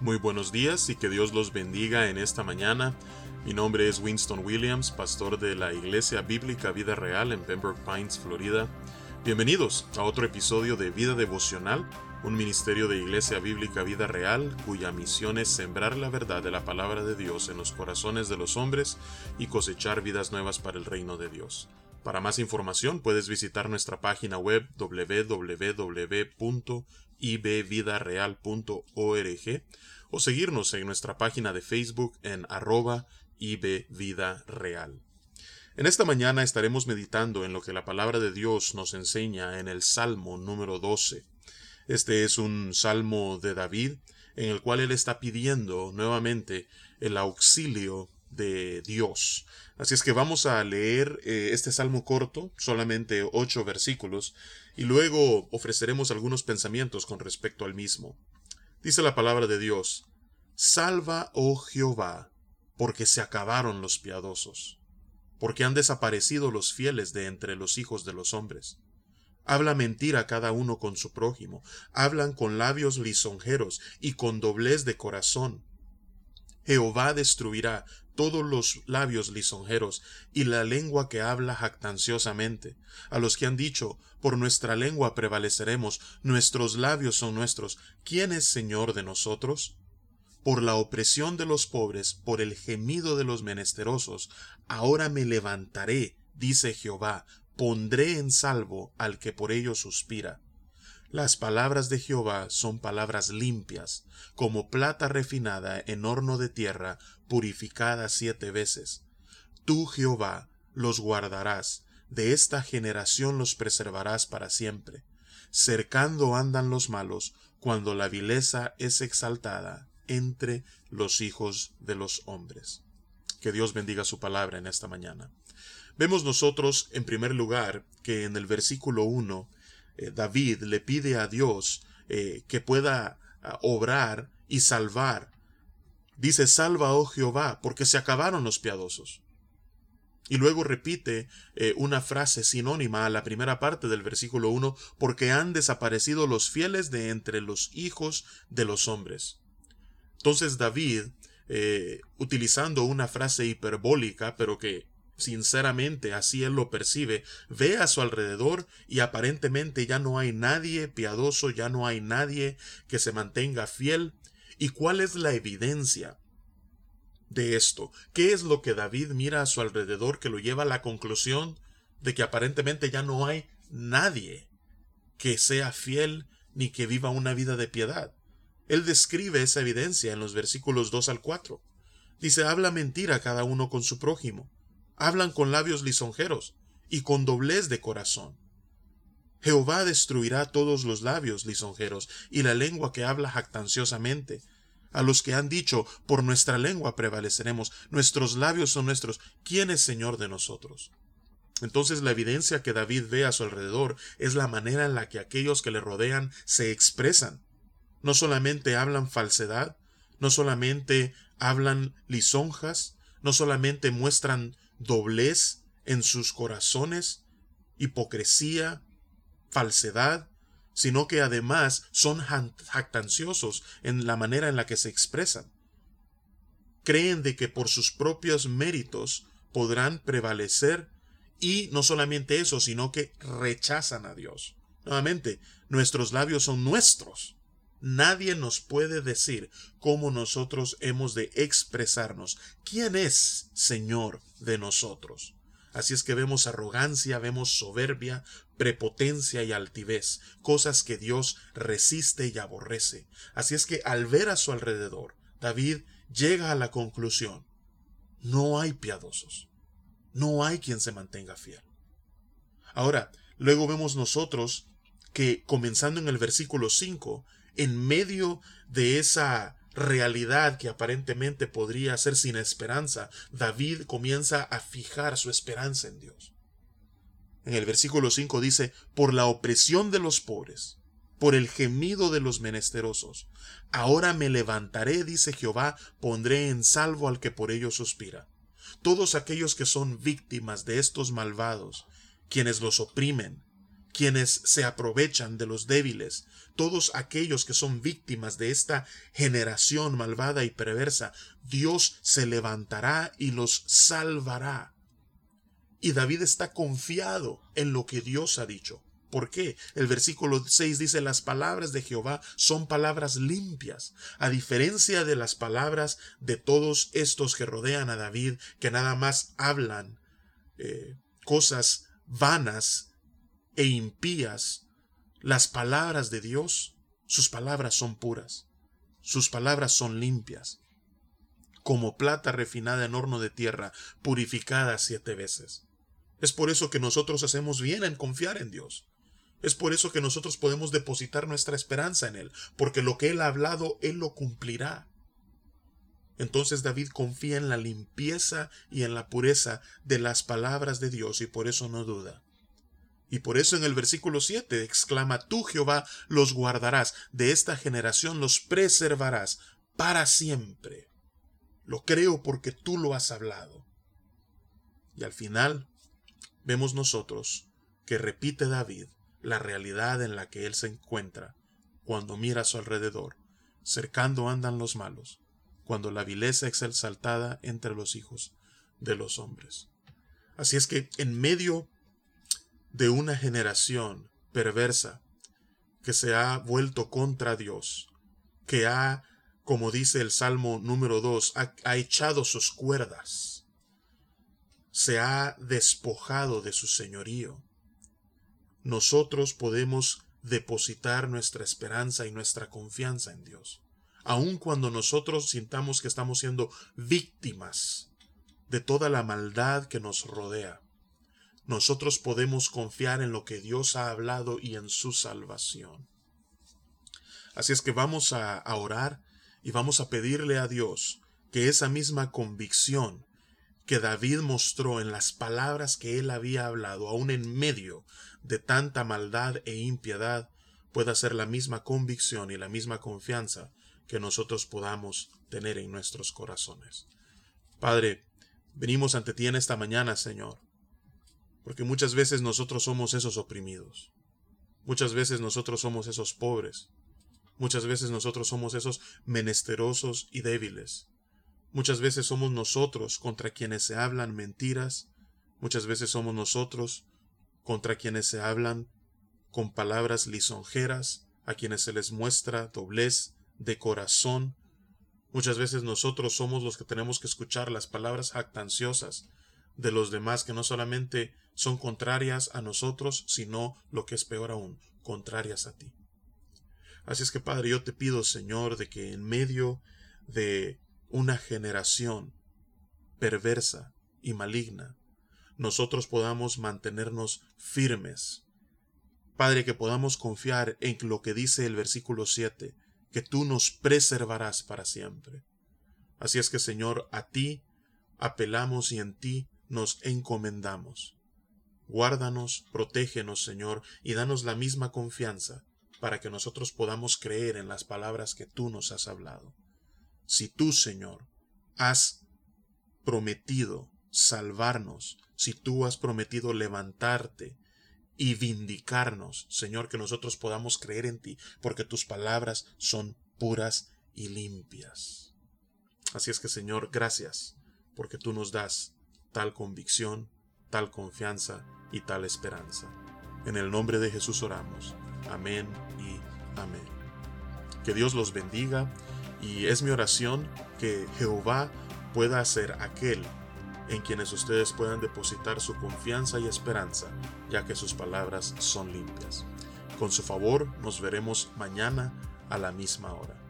Muy buenos días y que Dios los bendiga en esta mañana. Mi nombre es Winston Williams, pastor de la Iglesia Bíblica Vida Real en Pembroke Pines, Florida. Bienvenidos a otro episodio de Vida Devocional, un ministerio de Iglesia Bíblica Vida Real cuya misión es sembrar la verdad de la palabra de Dios en los corazones de los hombres y cosechar vidas nuevas para el reino de Dios. Para más información puedes visitar nuestra página web www.ibvidareal.org o seguirnos en nuestra página de Facebook en arroba ibvidareal. En esta mañana estaremos meditando en lo que la palabra de Dios nos enseña en el Salmo número 12. Este es un salmo de David en el cual él está pidiendo nuevamente el auxilio de Dios. Así es que vamos a leer eh, este salmo corto, solamente ocho versículos, y luego ofreceremos algunos pensamientos con respecto al mismo. Dice la palabra de Dios, Salva, oh Jehová, porque se acabaron los piadosos, porque han desaparecido los fieles de entre los hijos de los hombres. Habla mentira cada uno con su prójimo, hablan con labios lisonjeros y con doblez de corazón. Jehová destruirá todos los labios lisonjeros y la lengua que habla jactanciosamente, a los que han dicho, por nuestra lengua prevaleceremos, nuestros labios son nuestros, ¿quién es Señor de nosotros? Por la opresión de los pobres, por el gemido de los menesterosos, ahora me levantaré, dice Jehová, pondré en salvo al que por ello suspira. Las palabras de Jehová son palabras limpias, como plata refinada en horno de tierra, purificada siete veces. Tú, Jehová, los guardarás, de esta generación los preservarás para siempre. Cercando andan los malos, cuando la vileza es exaltada entre los hijos de los hombres. Que Dios bendiga su palabra en esta mañana. Vemos nosotros, en primer lugar, que en el versículo 1 eh, David le pide a Dios eh, que pueda ah, obrar y salvar. Dice, salva, oh Jehová, porque se acabaron los piadosos. Y luego repite eh, una frase sinónima a la primera parte del versículo 1, porque han desaparecido los fieles de entre los hijos de los hombres. Entonces David, utilizando una frase hiperbólica, pero que sinceramente así él lo percibe, ve a su alrededor y aparentemente ya no hay nadie piadoso, ya no hay nadie que se mantenga fiel. ¿Y cuál es la evidencia de esto? ¿Qué es lo que David mira a su alrededor que lo lleva a la conclusión de que aparentemente ya no hay nadie que sea fiel ni que viva una vida de piedad? Él describe esa evidencia en los versículos 2 al 4. Dice, habla mentira cada uno con su prójimo hablan con labios lisonjeros y con doblez de corazón. Jehová destruirá todos los labios lisonjeros y la lengua que habla jactanciosamente. A los que han dicho, por nuestra lengua prevaleceremos, nuestros labios son nuestros, ¿quién es Señor de nosotros? Entonces la evidencia que David ve a su alrededor es la manera en la que aquellos que le rodean se expresan. No solamente hablan falsedad, no solamente hablan lisonjas, no solamente muestran doblez en sus corazones, hipocresía, falsedad, sino que además son jactanciosos en la manera en la que se expresan. Creen de que por sus propios méritos podrán prevalecer y no solamente eso, sino que rechazan a Dios. Nuevamente, nuestros labios son nuestros. Nadie nos puede decir cómo nosotros hemos de expresarnos. ¿Quién es Señor de nosotros? Así es que vemos arrogancia, vemos soberbia, prepotencia y altivez, cosas que Dios resiste y aborrece. Así es que al ver a su alrededor, David llega a la conclusión, no hay piadosos, no hay quien se mantenga fiel. Ahora, luego vemos nosotros que comenzando en el versículo 5, en medio de esa realidad que aparentemente podría ser sin esperanza, David comienza a fijar su esperanza en Dios. En el versículo 5 dice, por la opresión de los pobres, por el gemido de los menesterosos. Ahora me levantaré, dice Jehová, pondré en salvo al que por ello suspira. Todos aquellos que son víctimas de estos malvados, quienes los oprimen, quienes se aprovechan de los débiles, todos aquellos que son víctimas de esta generación malvada y perversa, Dios se levantará y los salvará. Y David está confiado en lo que Dios ha dicho. ¿Por qué? El versículo 6 dice, las palabras de Jehová son palabras limpias, a diferencia de las palabras de todos estos que rodean a David, que nada más hablan eh, cosas vanas e impías. Las palabras de Dios, sus palabras son puras, sus palabras son limpias, como plata refinada en horno de tierra, purificada siete veces. Es por eso que nosotros hacemos bien en confiar en Dios. Es por eso que nosotros podemos depositar nuestra esperanza en Él, porque lo que Él ha hablado, Él lo cumplirá. Entonces David confía en la limpieza y en la pureza de las palabras de Dios y por eso no duda. Y por eso en el versículo 7 exclama, Tú Jehová los guardarás, de esta generación los preservarás para siempre. Lo creo porque tú lo has hablado. Y al final vemos nosotros que repite David, la realidad en la que él se encuentra cuando mira a su alrededor. Cercando andan los malos, cuando la vileza es exaltada entre los hijos de los hombres. Así es que en medio de una generación perversa que se ha vuelto contra Dios, que ha, como dice el Salmo número 2, ha, ha echado sus cuerdas, se ha despojado de su señorío, nosotros podemos depositar nuestra esperanza y nuestra confianza en Dios. Aun cuando nosotros sintamos que estamos siendo víctimas de toda la maldad que nos rodea, nosotros podemos confiar en lo que Dios ha hablado y en su salvación. Así es que vamos a, orar y vamos a pedirle a Dios que esa misma convicción que David mostró en las palabras que él había hablado, aun en medio de tanta maldad e impiedad pueda ser la misma convicción y la misma confianza que nosotros podamos tener en nuestros corazones. Padre, venimos ante ti en esta mañana, Señor, porque muchas veces nosotros somos esos oprimidos, muchas veces nosotros somos esos pobres, muchas veces nosotros somos esos menesterosos y débiles, muchas veces somos nosotros contra quienes se hablan mentiras, muchas veces somos nosotros contra quienes se hablan con palabras lisonjeras, a quienes se les muestra doblez de corazón. Muchas veces nosotros somos los que tenemos que escuchar las palabras jactanciosas de los demás que no solamente son contrarias a nosotros, sino lo que es peor aún, contrarias a ti. Así es que Padre, yo te pido, Señor, de que en medio de una generación perversa y maligna, nosotros podamos mantenernos firmes. Padre, que podamos confiar en lo que dice el versículo 7, que tú nos preservarás para siempre. Así es que, Señor, a ti apelamos y en ti nos encomendamos. Guárdanos, protégenos, Señor, y danos la misma confianza para que nosotros podamos creer en las palabras que tú nos has hablado. Si tú, Señor, has prometido salvarnos, si tú has prometido levantarte y vindicarnos, Señor, que nosotros podamos creer en ti, porque tus palabras son puras y limpias. Así es que, Señor, gracias, porque tú nos das tal convicción, tal confianza y tal esperanza. En el nombre de Jesús oramos. Amén y amén. Que Dios los bendiga y es mi oración que Jehová pueda ser aquel en quienes ustedes puedan depositar su confianza y esperanza, ya que sus palabras son limpias. Con su favor, nos veremos mañana a la misma hora.